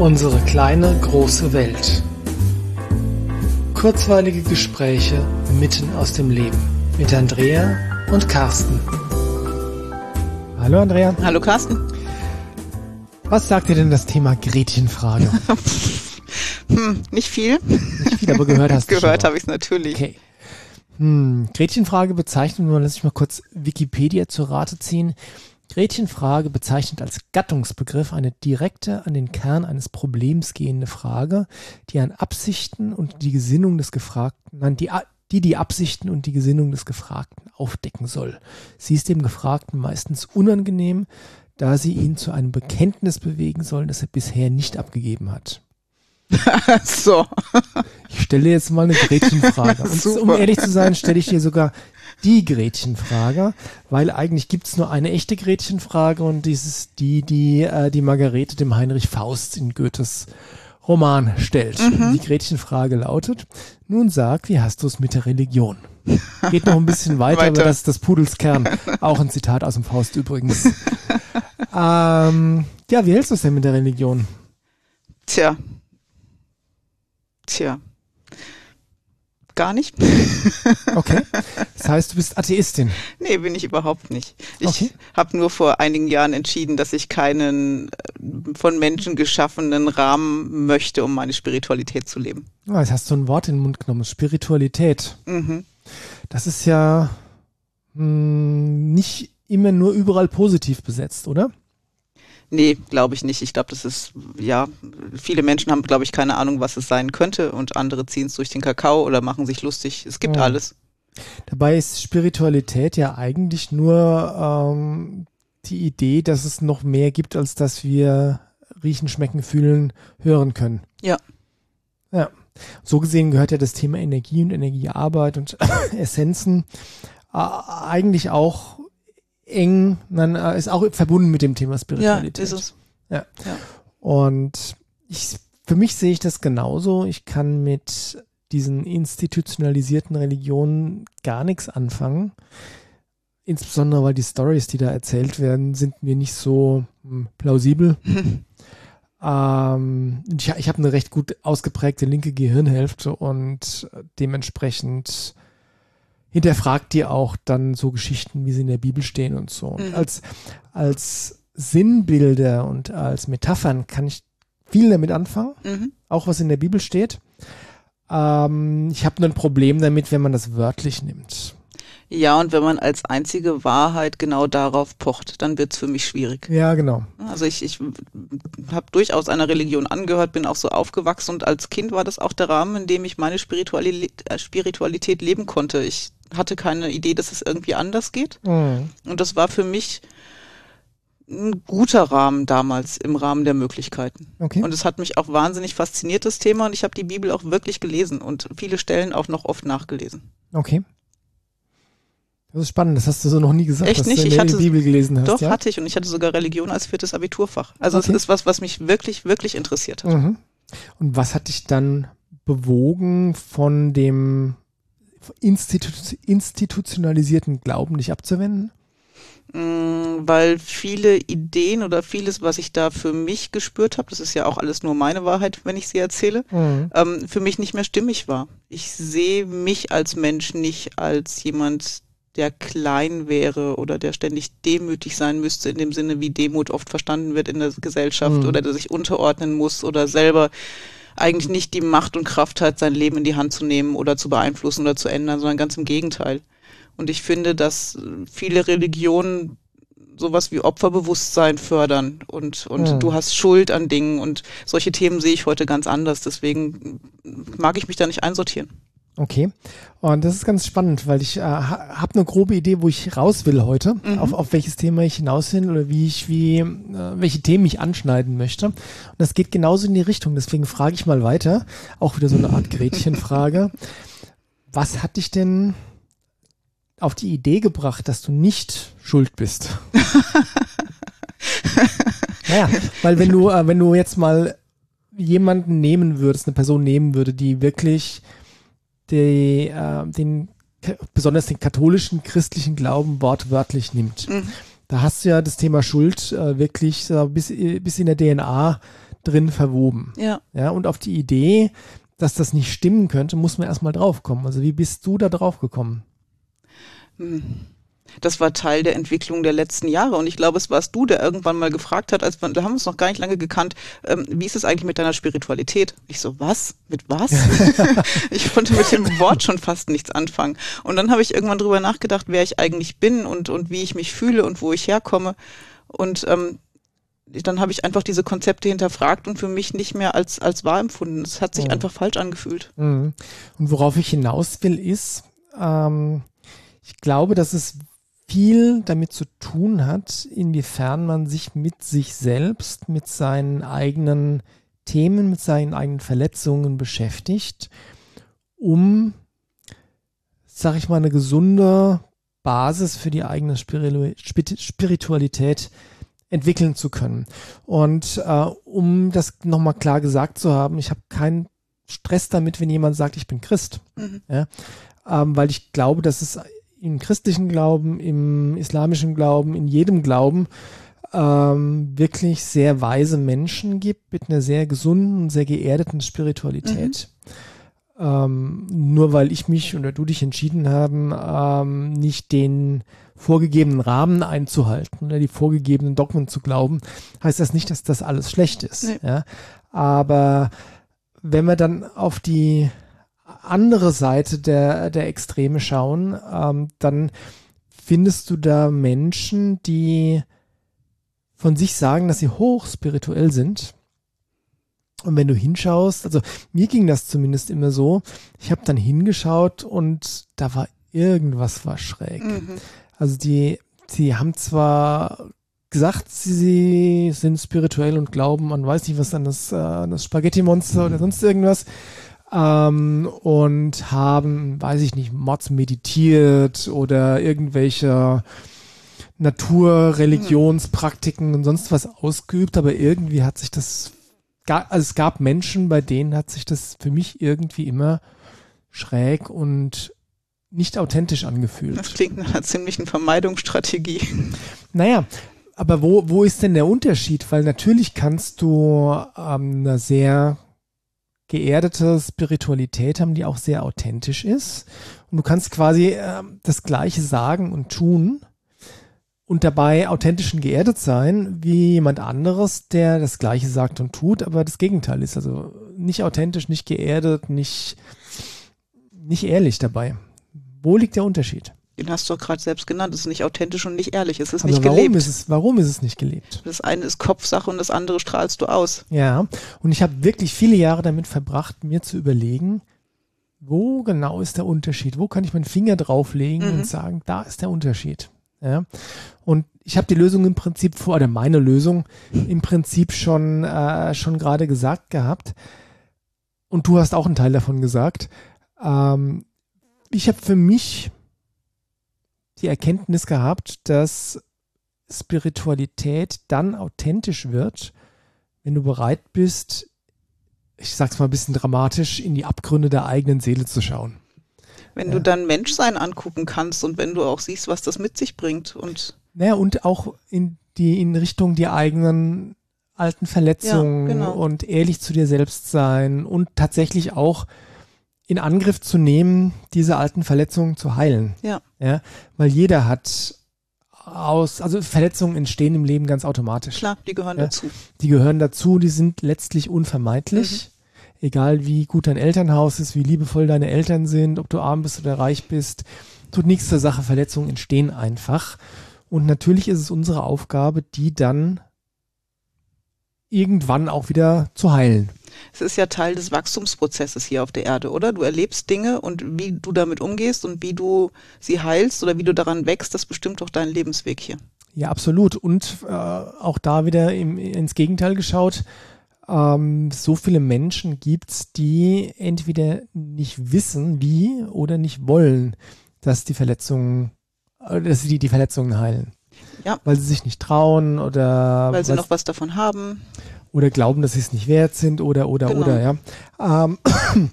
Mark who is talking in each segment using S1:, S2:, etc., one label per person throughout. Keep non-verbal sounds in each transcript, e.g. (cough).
S1: Unsere kleine große Welt. Kurzweilige Gespräche mitten aus dem Leben mit Andrea und Carsten.
S2: Hallo Andrea.
S3: Hallo Carsten.
S2: Was sagt dir denn das Thema Gretchenfrage? (laughs)
S3: hm, nicht viel.
S2: Nicht viel, aber gehört hast du
S3: Gehört habe ich es natürlich.
S2: Okay. Hm, Gretchenfrage bezeichnet, nur lass ich mal kurz Wikipedia zur Rate ziehen. Gretchenfrage bezeichnet als Gattungsbegriff eine direkte, an den Kern eines Problems gehende Frage, die an Absichten und die Gesinnung des Gefragten, nein, die, die die Absichten und die Gesinnung des Gefragten aufdecken soll. Sie ist dem Gefragten meistens unangenehm, da sie ihn zu einem Bekenntnis bewegen soll, das er bisher nicht abgegeben hat. (laughs)
S3: so.
S2: Ich stelle jetzt mal eine Gretchenfrage. (laughs) Und um ehrlich zu sein, stelle ich dir sogar die Gretchenfrage, weil eigentlich gibt's nur eine echte Gretchenfrage und dieses die, die äh, die Margarete dem Heinrich Faust in Goethes Roman stellt. Mhm. Die Gretchenfrage lautet, nun sag, wie hast du es mit der Religion? Geht noch ein bisschen weiter, (laughs) weiter. aber das ist das Pudels Kern. (laughs) Auch ein Zitat aus dem Faust übrigens. ähm, ja, wie hältst du es denn mit der Religion?
S3: Tja. Tja gar nicht. (laughs)
S2: okay. Das heißt, du bist Atheistin?
S3: Nee, bin ich überhaupt nicht. Ich okay. habe nur vor einigen Jahren entschieden, dass ich keinen äh, von Menschen geschaffenen Rahmen möchte, um meine Spiritualität zu leben.
S2: Ah, jetzt hast du ein Wort in den Mund genommen, Spiritualität. Mhm. Das ist ja mh, hm, nicht immer nur überall positiv besetzt, oder?
S3: Nee, glaube ich nicht. Ich glaube, das ist, ja, viele Menschen haben, glaube ich, keine Ahnung, was es sein könnte und andere ziehen es durch den Kakao oder machen sich lustig. Es gibt ja. alles.
S2: Dabei ist Spiritualität ja eigentlich nur ähm, die Idee, dass es noch mehr gibt, als dass wir riechen, schmecken, fühlen, hören können.
S3: Ja.
S2: Ja. So gesehen gehört ja das Thema Energie und Energiearbeit und (laughs) Essenzen äh, eigentlich auch eng, dann äh, ist auch verbunden mit dem Thema Spiritualität.
S3: Ja, ist es.
S2: Ja. ja. Und ich, für mich sehe ich das genauso. Ich kann mit diesen institutionalisierten Religionen gar nichts anfangen. Insbesondere, weil die Stories, die da erzählt werden, sind mir nicht so hm, plausibel. (laughs) ähm, ich ich habe eine recht gut ausgeprägte linke Gehirnhälfte und dementsprechend hinterfragt dir auch dann so Geschichten, wie sie in der Bibel stehen und so. Und mhm. als, als Sinnbilder und als Metaphern kann ich viel damit anfangen, mhm. auch was in der Bibel steht. Ähm, ich habe nur ein Problem damit, wenn man das wörtlich nimmt.
S3: Ja, und wenn man als einzige Wahrheit genau darauf pocht, dann wird's für mich schwierig.
S2: Ja, genau.
S3: Also ich, ich habe durchaus einer Religion angehört, bin auch so aufgewachsen und als Kind war das auch der Rahmen, in dem ich meine Spiritualität, äh, Spiritualität leben konnte. Ich hatte keine Idee, dass es irgendwie anders geht. Mhm. Und das war für mich ein guter Rahmen damals im Rahmen der Möglichkeiten. Okay. Und es hat mich auch wahnsinnig fasziniert, das Thema. Und ich habe die Bibel auch wirklich gelesen und viele Stellen auch noch oft nachgelesen.
S2: Okay. Das ist spannend, das hast du so noch nie gesagt,
S3: Echt
S2: dass
S3: nicht?
S2: du
S3: ich hatte,
S2: die Bibel gelesen hast.
S3: Doch,
S2: ja?
S3: hatte ich und ich hatte sogar Religion als viertes Abiturfach. Also okay. es ist was, was mich wirklich, wirklich interessiert hat. Mhm.
S2: Und was hat dich dann bewogen, von dem institu institutionalisierten Glauben dich abzuwenden?
S3: Mm, weil viele Ideen oder vieles, was ich da für mich gespürt habe, das ist ja auch alles nur meine Wahrheit, wenn ich sie erzähle, mhm. ähm, für mich nicht mehr stimmig war. Ich sehe mich als Mensch nicht als jemand, der klein wäre oder der ständig demütig sein müsste, in dem Sinne, wie Demut oft verstanden wird in der Gesellschaft mhm. oder der sich unterordnen muss oder selber eigentlich nicht die Macht und Kraft hat, sein Leben in die Hand zu nehmen oder zu beeinflussen oder zu ändern, sondern ganz im Gegenteil. Und ich finde, dass viele Religionen sowas wie Opferbewusstsein fördern und, und ja. du hast Schuld an Dingen und solche Themen sehe ich heute ganz anders. Deswegen mag ich mich da nicht einsortieren.
S2: Okay. Und das ist ganz spannend, weil ich äh, habe eine grobe Idee, wo ich raus will heute, mhm. auf, auf welches Thema ich hinaus will oder wie ich, wie, äh, welche Themen ich anschneiden möchte. Und das geht genauso in die Richtung. Deswegen frage ich mal weiter. Auch wieder so eine Art Gretchenfrage. (laughs) Was hat dich denn auf die Idee gebracht, dass du nicht schuld bist? (laughs) naja, weil wenn du, äh, wenn du jetzt mal jemanden nehmen würdest, eine Person nehmen würde, die wirklich die, äh, den besonders den katholischen christlichen Glauben wortwörtlich nimmt. Mhm. Da hast du ja das Thema Schuld äh, wirklich äh, bis, bis in der DNA drin verwoben.
S3: Ja.
S2: Ja, und auf die Idee, dass das nicht stimmen könnte, muss man erstmal draufkommen. Also wie bist du da drauf gekommen?
S3: Hm. Das war Teil der Entwicklung der letzten Jahre. Und ich glaube, es warst du, der irgendwann mal gefragt hat, als man, da haben wir uns noch gar nicht lange gekannt, ähm, wie ist es eigentlich mit deiner Spiritualität? Ich so, was? Mit was? (laughs) ich konnte mit dem Wort schon fast nichts anfangen. Und dann habe ich irgendwann drüber nachgedacht, wer ich eigentlich bin und, und wie ich mich fühle und wo ich herkomme. Und ähm, dann habe ich einfach diese Konzepte hinterfragt und für mich nicht mehr als, als wahr empfunden. Es hat sich mhm. einfach falsch angefühlt.
S2: Mhm. Und worauf ich hinaus will, ist, ähm, ich glaube, dass es viel damit zu tun hat, inwiefern man sich mit sich selbst, mit seinen eigenen Themen, mit seinen eigenen Verletzungen beschäftigt, um, sag ich mal, eine gesunde Basis für die eigene Spiritualität entwickeln zu können. Und äh, um das nochmal klar gesagt zu haben, ich habe keinen Stress damit, wenn jemand sagt, ich bin Christ. Mhm. Ja? Ähm, weil ich glaube, dass es im christlichen Glauben, im islamischen Glauben, in jedem Glauben ähm, wirklich sehr weise Menschen gibt mit einer sehr gesunden, sehr geerdeten Spiritualität. Mhm. Ähm, nur weil ich mich oder du dich entschieden haben, ähm, nicht den vorgegebenen Rahmen einzuhalten oder die vorgegebenen Dogmen zu glauben, heißt das nicht, dass das alles schlecht ist. Nee. Ja? Aber wenn wir dann auf die andere Seite der, der Extreme schauen, ähm, dann findest du da Menschen, die von sich sagen, dass sie hoch spirituell sind. Und wenn du hinschaust, also mir ging das zumindest immer so, ich habe dann hingeschaut und da war irgendwas war schräg. Mhm. Also die, die haben zwar gesagt, sie sind spirituell und glauben an weiß nicht was an das, äh, das Spaghetti-Monster oder sonst irgendwas ähm, und haben, weiß ich nicht, Mods meditiert oder irgendwelche Naturreligionspraktiken und sonst was ausgeübt, aber irgendwie hat sich das, also es gab Menschen, bei denen hat sich das für mich irgendwie immer schräg und nicht authentisch angefühlt.
S3: Das klingt nach einer ziemlichen Vermeidungsstrategie. (laughs)
S2: Naja, aber wo, wo ist denn der Unterschied? Weil natürlich kannst du ähm, eine sehr geerdete Spiritualität haben, die auch sehr authentisch ist. Und du kannst quasi äh, das Gleiche sagen und tun und dabei authentisch und geerdet sein, wie jemand anderes, der das Gleiche sagt und tut, aber das Gegenteil ist. Also nicht authentisch, nicht geerdet, nicht, nicht ehrlich dabei. Wo liegt der Unterschied?
S3: Den hast du gerade selbst genannt. Es ist nicht authentisch und nicht ehrlich. Es ist
S2: Aber
S3: nicht
S2: warum
S3: gelebt.
S2: Ist es, warum ist es nicht gelebt?
S3: Das eine ist Kopfsache und das andere strahlst du aus.
S2: Ja, und ich habe wirklich viele Jahre damit verbracht, mir zu überlegen, wo genau ist der Unterschied? Wo kann ich meinen Finger drauflegen mhm. und sagen, da ist der Unterschied? Ja. Und ich habe die Lösung im Prinzip vor, oder meine Lösung im Prinzip schon, äh, schon gerade gesagt gehabt. Und du hast auch einen Teil davon gesagt. Ähm, ich habe für mich die Erkenntnis gehabt, dass Spiritualität dann authentisch wird, wenn du bereit bist, ich sag's mal ein bisschen dramatisch, in die Abgründe der eigenen Seele zu schauen.
S3: Wenn ja. du dann Menschsein angucken kannst und wenn du auch siehst, was das mit sich bringt und.
S2: Naja, und auch in die, in Richtung die eigenen alten Verletzungen ja, genau. und ehrlich zu dir selbst sein und tatsächlich auch in Angriff zu nehmen, diese alten Verletzungen zu heilen.
S3: Ja.
S2: Ja, weil jeder hat aus, also Verletzungen entstehen im Leben ganz automatisch.
S3: Klar, die gehören ja, dazu.
S2: Die gehören dazu, die sind letztlich unvermeidlich. Mhm. Egal wie gut dein Elternhaus ist, wie liebevoll deine Eltern sind, ob du arm bist oder reich bist, tut nichts zur Sache. Verletzungen entstehen einfach. Und natürlich ist es unsere Aufgabe, die dann irgendwann auch wieder zu heilen.
S3: Es ist ja Teil des Wachstumsprozesses hier auf der Erde, oder? Du erlebst Dinge und wie du damit umgehst und wie du sie heilst oder wie du daran wächst, das bestimmt auch deinen Lebensweg hier.
S2: Ja, absolut. Und äh, auch da wieder im, ins Gegenteil geschaut. Ähm, so viele Menschen gibt es, die entweder nicht wissen, wie oder nicht wollen, dass die Verletzungen, äh, dass sie die, die Verletzungen heilen.
S3: Ja.
S2: Weil sie sich nicht trauen oder
S3: weil sie noch was davon haben
S2: oder glauben, dass sie es nicht wert sind oder oder genau. oder ja. Ähm, (coughs)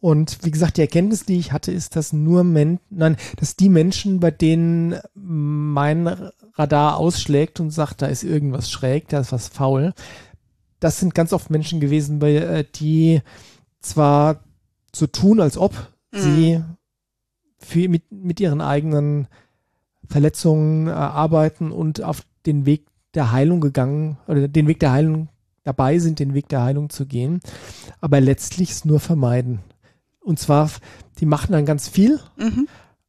S2: und wie gesagt, die Erkenntnis, die ich hatte, ist, dass nur Men nein, dass die Menschen, bei denen mein Radar ausschlägt und sagt, da ist irgendwas schräg, da ist was faul, das sind ganz oft Menschen gewesen, bei, äh, die zwar so tun, als ob mhm. sie für, mit, mit ihren eigenen Verletzungen äh, arbeiten und auf den Weg der Heilung gegangen oder den Weg der Heilung dabei sind, den Weg der Heilung zu gehen, aber letztlich es nur vermeiden. Und zwar, die machen dann ganz viel, mhm.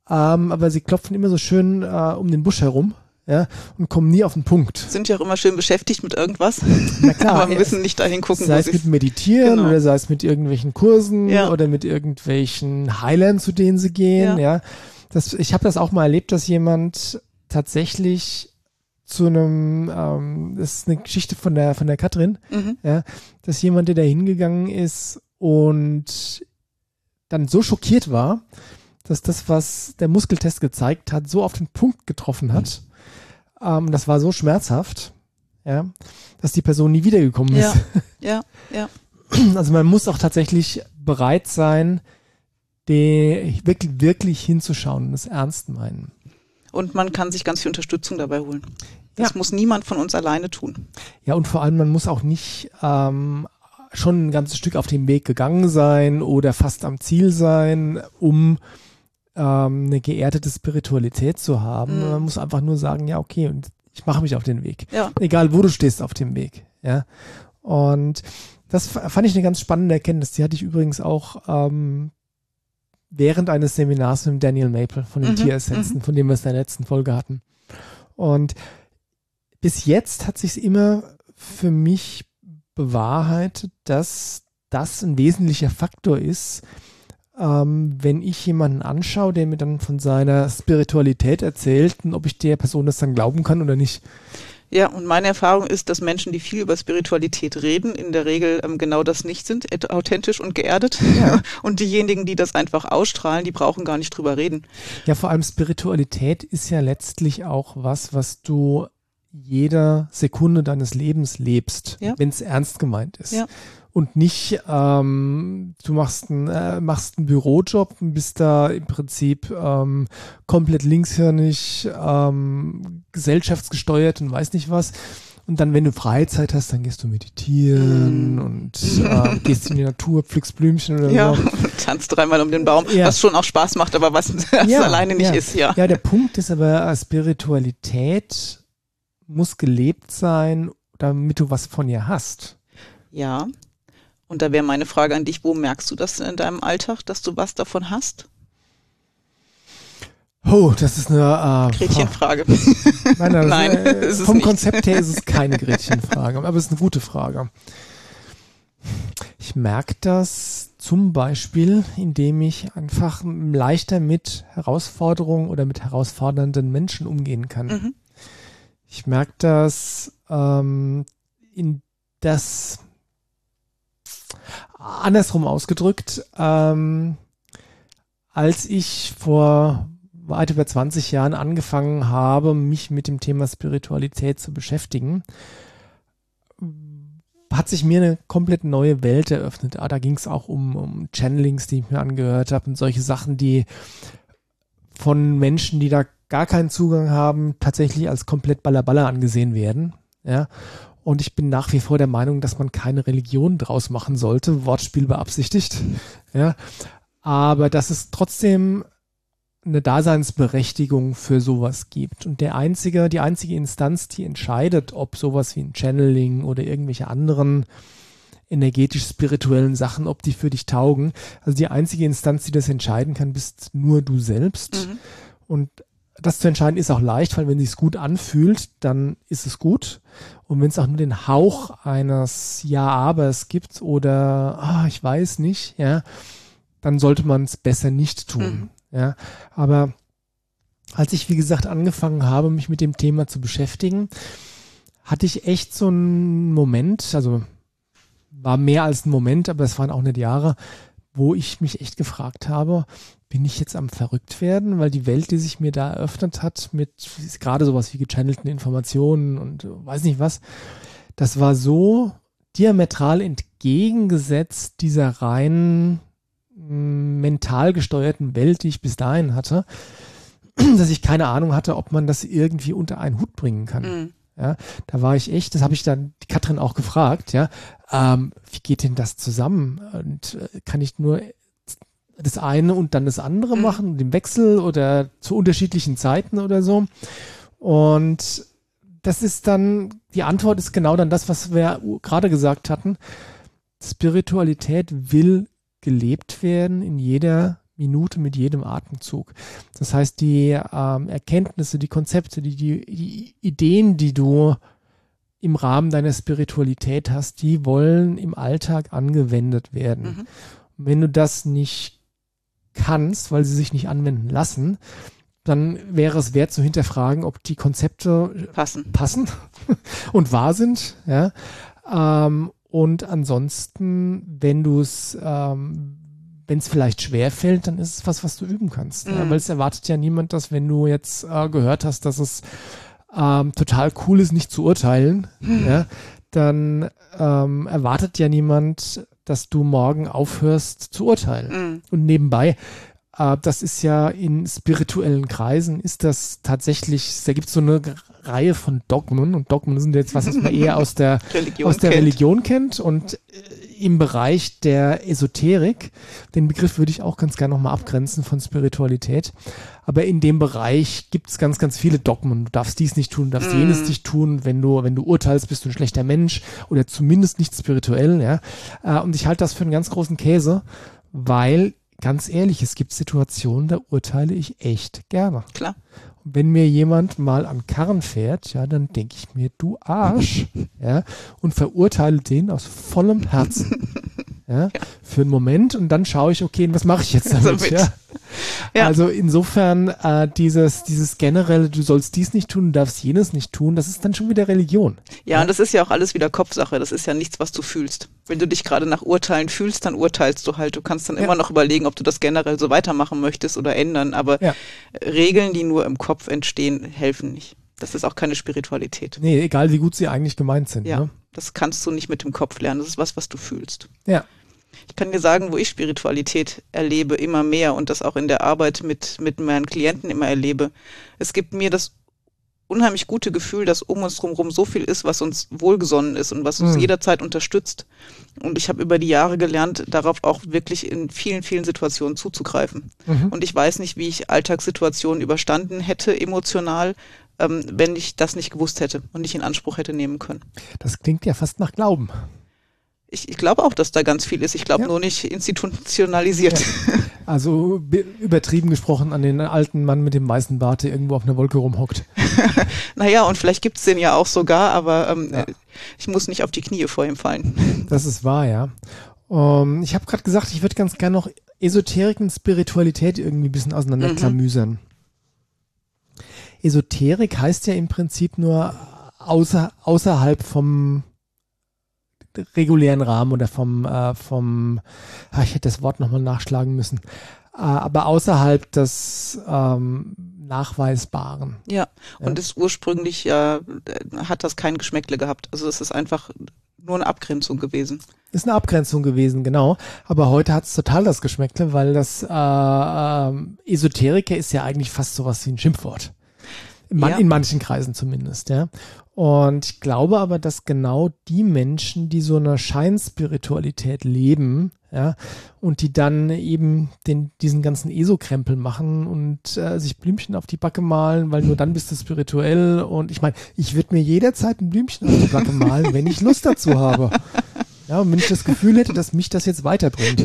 S2: ähm, aber sie klopfen immer so schön äh, um den Busch herum ja, und kommen nie auf den Punkt.
S3: Sind ja auch immer schön beschäftigt mit irgendwas. Na klar. (laughs) Aber müssen nicht dahin gucken.
S2: Sei es mit Meditieren genau. oder sei es mit irgendwelchen Kursen ja. oder mit irgendwelchen Heilern, zu denen sie gehen, ja. ja. Das, ich habe das auch mal erlebt, dass jemand tatsächlich zu einem, ähm, das ist eine Geschichte von der, von der Katrin, mhm. ja, dass jemand, der da hingegangen ist und dann so schockiert war, dass das, was der Muskeltest gezeigt hat, so auf den Punkt getroffen hat. Ähm, das war so schmerzhaft, ja, dass die Person nie wiedergekommen ist.
S3: Ja, (laughs) ja, ja.
S2: Also man muss auch tatsächlich bereit sein, die wirklich, wirklich hinzuschauen und es ernst meinen.
S3: Und man kann sich ganz viel Unterstützung dabei holen. Das ja. muss niemand von uns alleine tun.
S2: Ja, und vor allem, man muss auch nicht ähm, schon ein ganzes Stück auf dem Weg gegangen sein oder fast am Ziel sein, um ähm, eine geerdete Spiritualität zu haben. Mhm. Man muss einfach nur sagen, ja, okay, und ich mache mich auf den Weg. Ja. Egal, wo du stehst auf dem Weg. Ja. Und das fand ich eine ganz spannende Erkenntnis. Die hatte ich übrigens auch ähm, während eines Seminars mit Daniel Maple von den mhm, Tieressenzen, mhm. von dem wir es in der letzten Folge hatten. Und bis jetzt hat sich immer für mich bewahrheitet, dass das ein wesentlicher Faktor ist, ähm, wenn ich jemanden anschaue, der mir dann von seiner Spiritualität erzählt und ob ich der Person das dann glauben kann oder nicht.
S3: Ja, und meine Erfahrung ist, dass Menschen, die viel über Spiritualität reden, in der Regel ähm, genau das nicht sind, authentisch und geerdet. Ja. (laughs) Und diejenigen, die das einfach ausstrahlen, die brauchen gar nicht drüber reden.
S2: Ja, vor allem Spiritualität ist ja letztlich auch was, was du jeder Sekunde deines Lebens lebst, ja. wenn es ernst gemeint ist. Ja und nicht, ähm, du machst, ein, äh, machst einen Bürojob und bist da im Prinzip ähm, komplett linkshirnig, ähm, gesellschaftsgesteuert und weiß nicht was. Und dann, wenn du Freizeit hast, dann gehst du meditieren mm. und äh, gehst in die Natur, pflückst Blümchen oder
S3: ja, so. (laughs) Tanzt dreimal um den Baum, ja. was schon auch Spaß macht, aber was, (laughs) was ja, alleine nicht
S2: ja.
S3: ist, ja.
S2: Ja, der Punkt ist aber, äh, Spiritualität muss gelebt sein, damit du was von ihr hast.
S3: Ja. Und da wäre meine Frage an dich, wo merkst du das in deinem Alltag, dass du was davon hast?
S2: Oh, das ist eine
S3: äh, Gretchenfrage. (laughs)
S2: Nein, nein, nein äh, vom Konzept her ist es keine Gretchenfrage, aber es ist eine gute Frage. Ich merke das zum Beispiel, indem ich einfach leichter mit Herausforderungen oder mit herausfordernden Menschen umgehen kann. Mhm. Ich merke das, ähm, in das andersrum ausgedrückt, ähm, als ich vor weit über 20 Jahren angefangen habe, mich mit dem Thema Spiritualität zu beschäftigen, hat sich mir eine komplett neue Welt eröffnet. Ah, da ging es auch um, um Channelings, die ich mir angehört habe und solche Sachen, die von Menschen, die da gar keinen Zugang haben, tatsächlich als komplett Ballerballer angesehen werden. Ja. Und ich bin nach wie vor der Meinung, dass man keine Religion draus machen sollte. Wortspiel beabsichtigt. (laughs) Ja. Aber dass es trotzdem eine Daseinsberechtigung für sowas gibt. Und der einzige, die einzige Instanz, die entscheidet, ob sowas wie ein Channeling oder irgendwelche anderen energetisch-spirituellen Sachen, ob die für dich taugen. Also die einzige Instanz, die das entscheiden kann, bist nur du selbst. Mhm. Und das zu entscheiden ist auch leicht, weil wenn es sich gut anfühlt, dann ist es gut. Und wenn es auch nur den Hauch eines Ja-Abers gibt oder ah, ich weiß nicht, ja, dann sollte man es besser nicht tun. Mhm. Ja, aber als ich, wie gesagt, angefangen habe, mich mit dem Thema zu beschäftigen, hatte ich echt so einen Moment, also war mehr als ein Moment, aber es waren auch nicht Jahre, wo ich mich echt gefragt habe, bin ich jetzt am verrückt werden, weil die Welt, die sich mir da eröffnet hat, mit gerade sowas wie gechannelten Informationen und weiß nicht was, das war so diametral entgegengesetzt dieser rein mm, mental gesteuerten Welt, die ich bis dahin hatte, (clears throat) dass ich keine Ahnung hatte, ob man das irgendwie unter einen Hut bringen kann. Mhm. Ja, da war ich echt, das habe ich dann die Katrin auch gefragt, ja, ähm, wie geht denn das zusammen? Und äh, kann ich nur das eine und dann das andere mhm. machen, den Wechsel oder zu unterschiedlichen Zeiten oder so? Und das ist dann, die Antwort ist genau dann das, was wir gerade gesagt hatten. Spiritualität will gelebt werden in jeder Minute mit jedem Atemzug. Das heißt, die ähm, Erkenntnisse, die Konzepte, die, die, die Ideen, die du im Rahmen deiner Spiritualität hast, die wollen im Alltag angewendet werden. Mhm. Wenn du das nicht kannst, weil sie sich nicht anwenden lassen, dann wäre es wert zu hinterfragen, ob die Konzepte
S3: passen,
S2: passen (laughs) und wahr sind. Ja? Ähm, und ansonsten, wenn du es ähm, wenn es vielleicht schwer fällt, dann ist es was, was du üben kannst. Mhm. Ja, weil es erwartet ja niemand, dass wenn du jetzt äh, gehört hast, dass es ähm, total cool ist, nicht zu urteilen, mhm. ja, dann ähm, erwartet ja niemand, dass du morgen aufhörst zu urteilen. Mhm. Und nebenbei, äh, das ist ja in spirituellen Kreisen, ist das tatsächlich, da gibt es so eine Reihe von Dogmen und Dogmen sind jetzt was, was man eher aus der (laughs) Religion aus der kennt. Religion kennt und äh, im Bereich der Esoterik, den Begriff würde ich auch ganz gerne nochmal abgrenzen von Spiritualität, aber in dem Bereich gibt es ganz, ganz viele Dogmen. Du darfst dies nicht tun, du darfst mm. jenes nicht tun. Wenn du, wenn du urteilst, bist du ein schlechter Mensch oder zumindest nicht spirituell. Ja? Äh, und ich halte das für einen ganz großen Käse, weil ganz ehrlich, es gibt Situationen, da urteile ich echt gerne.
S3: Klar
S2: wenn mir jemand mal an Karren fährt, ja, dann denke ich mir, du Arsch, (laughs) ja, und verurteile den aus vollem Herzen. Ja, für einen Moment und dann schaue ich, okay, was mache ich jetzt (laughs) damit? damit. Ja. ja. Also insofern äh, dieses, dieses generelle, du sollst dies nicht tun, du darfst jenes nicht tun, das ist dann schon wieder Religion.
S3: Ja, ja, und das ist ja auch alles wieder Kopfsache, das ist ja nichts, was du fühlst. Wenn du dich gerade nach Urteilen fühlst, dann urteilst du halt. Du kannst dann immer noch überlegen, ob du das generell so weitermachen möchtest oder ändern, aber Regeln, die nur im Kopf entstehen, helfen nicht. Das ist auch keine Spiritualität.
S2: Nee, egal wie gut sie eigentlich gemeint sind.
S3: Ja.
S2: Ne?
S3: Das kannst du nicht mit dem Kopf lernen. Das ist was, was du fühlst.
S2: Ja.
S3: Ich kann dir sagen, wo ich Spiritualität erlebe, immer mehr und das auch in der Arbeit mit, mit meinen Klienten immer erlebe. Es gibt mir das unheimlich gute Gefühl, dass um uns drumherum so viel ist, was uns wohlgesonnen ist und was uns mhm. jederzeit unterstützt. Und ich habe über die Jahre gelernt, darauf auch wirklich in vielen, vielen Situationen zuzugreifen. Mhm. Und ich weiß nicht, wie ich Alltagssituationen überstanden hätte, emotional, ähm, wenn ich das nicht gewusst hätte und nicht in Anspruch hätte nehmen können.
S2: Das klingt ja fast nach Glauben.
S3: Ich, ich glaube auch, dass da ganz viel ist. Ich glaube ja. nur nicht institutionalisiert. Ja.
S2: Also übertrieben gesprochen an den alten Mann mit dem weißen Bart, der irgendwo auf einer Wolke rumhockt. (laughs)
S3: naja, und vielleicht gibt es den ja auch sogar, aber ähm, ja. ich muss nicht auf die Knie vor ihm fallen. (laughs)
S2: Das ist wahr, ja. Ähm, ich habe gerade gesagt, ich würde ganz gerne noch Esoterik und Spiritualität irgendwie ein bisschen auseinanderklamüsern. Mhm. Esoterik heißt ja im Prinzip nur außer, außerhalb vom regulären Rahmen oder vom, äh, vom ach, ich hätte das Wort nochmal nachschlagen müssen, äh, aber außerhalb des ähm, Nachweisbaren.
S3: Ja, und ist ursprünglich äh, hat das kein Geschmäckle gehabt. Also es ist einfach nur eine Abgrenzung gewesen.
S2: Ist eine Abgrenzung gewesen, genau. Aber heute hat es total das Geschmäckle, weil das äh, äh, Esoteriker ist ja eigentlich fast sowas wie ein Schimpfwort. Man, ja. In manchen Kreisen zumindest, ja. Und ich glaube aber, dass genau die Menschen, die so eine Scheinspiritualität leben, ja, und die dann eben den, diesen ganzen ESO-Krempel machen und äh, sich Blümchen auf die Backe malen, weil nur dann bist du spirituell. Und ich meine, ich würde mir jederzeit ein Blümchen auf die Backe malen, wenn ich Lust dazu habe. Ja, und wenn ich das Gefühl hätte, dass mich das jetzt weiterbringt.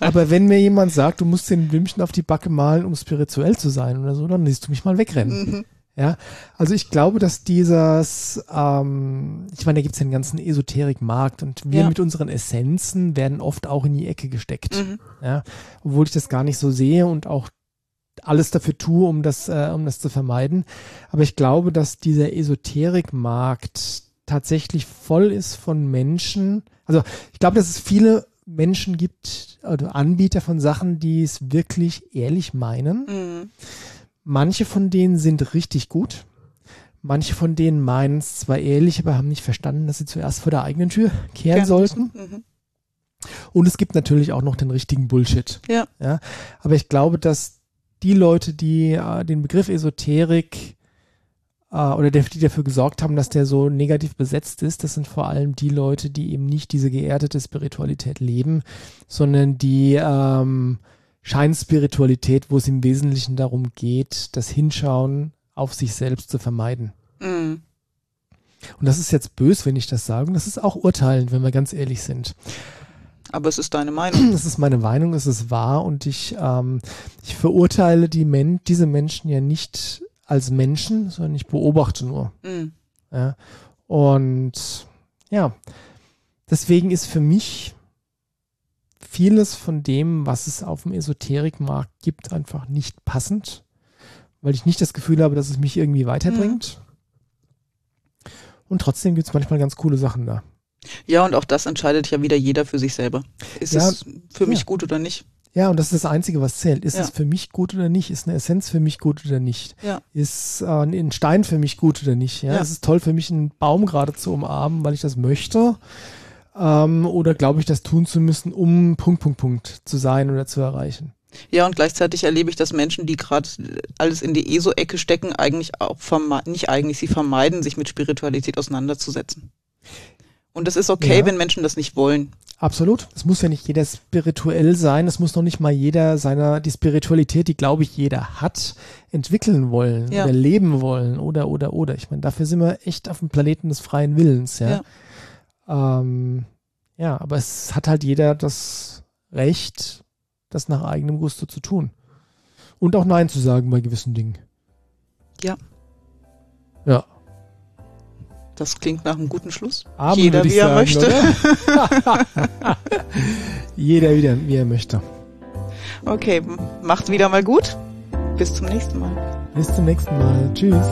S2: Aber wenn mir jemand sagt, du musst den Blümchen auf die Backe malen, um spirituell zu sein oder so, dann lässt du mich mal wegrennen. Ja, also ich glaube, dass dieses, ähm, ich meine, da gibt es einen ganzen Esoterikmarkt und wir ja. mit unseren Essenzen werden oft auch in die Ecke gesteckt. Mhm. Ja, obwohl ich das gar nicht so sehe und auch alles dafür tue, um das, äh, um das zu vermeiden. Aber ich glaube, dass dieser Esoterikmarkt tatsächlich voll ist von Menschen. Also ich glaube, dass es viele Menschen gibt, also Anbieter von Sachen, die es wirklich ehrlich meinen. Mhm Manche von denen sind richtig gut. Manche von denen meinen es zwar ehrlich, aber haben nicht verstanden, dass sie zuerst vor der eigenen Tür kehren ja. sollten. Mhm. Und es gibt natürlich auch noch den richtigen Bullshit.
S3: Ja.
S2: ja. Aber ich glaube, dass die Leute, die äh, den Begriff Esoterik äh, oder der, die dafür gesorgt haben, dass der so negativ besetzt ist, das sind vor allem die Leute, die eben nicht diese geerdete Spiritualität leben, sondern die ähm, Scheinspiritualität, wo es im Wesentlichen darum geht, das Hinschauen auf sich selbst zu vermeiden. Mhm. Und das ist jetzt bös, wenn ich das sage. Und das ist auch urteilend, wenn wir ganz ehrlich sind.
S3: Aber es ist deine Meinung. (clears throat)
S2: Das ist meine Meinung, es ist wahr und ich, ähm, ich verurteile die Men diese Menschen ja nicht als Menschen, sondern ich beobachte nur. Mhm. Ja. Und ja, deswegen ist für mich vieles von dem, was es auf dem Esoterikmarkt gibt, einfach nicht passend, weil ich nicht das Gefühl habe, dass es mich irgendwie weiterbringt. Mhm. Und trotzdem gibt es manchmal ganz coole Sachen da.
S3: Ja, und auch das entscheidet ja wieder jeder für sich selber. Ist ja, es für mich ja. gut oder nicht?
S2: Ja, und das ist das Einzige, was zählt. Ist ja. es für mich gut oder nicht? Ist eine Essenz für mich gut oder nicht? Ja. Ist äh, ein Stein für mich gut oder nicht? Ja? ja. Ist es toll für mich, einen Baum gerade zu umarmen, weil ich das möchte? Ähm, oder glaube ich, das tun zu müssen, um Punkt, Punkt, Punkt zu sein oder zu erreichen?
S3: Ja, und gleichzeitig erlebe ich, dass Menschen, die gerade alles in die ESO-Ecke stecken, eigentlich auch vermeiden, nicht eigentlich, sie vermeiden, sich mit Spiritualität auseinanderzusetzen. Und es ist okay, ja. wenn Menschen das nicht wollen.
S2: Absolut. Es muss ja nicht jeder spirituell sein. Es muss noch nicht mal jeder seiner, die Spiritualität, die glaube ich jeder hat, entwickeln wollen ja. oder leben wollen oder, oder, oder. Ich meine, dafür sind wir echt auf dem Planeten des freien Willens, ja. Ja, ähm, ja aber es hat halt jeder das Recht, das nach eigenem Gusto zu tun. Und auch Nein zu sagen bei gewissen Dingen.
S3: Ja.
S2: Ja.
S3: Das klingt nach einem guten Schluss.
S2: Abend, (laughs) (laughs) Jeder wie er möchte. Jeder wieder, wie er möchte.
S3: Okay, macht wieder mal gut. Bis zum nächsten Mal.
S2: Bis zum nächsten Mal. Tschüss.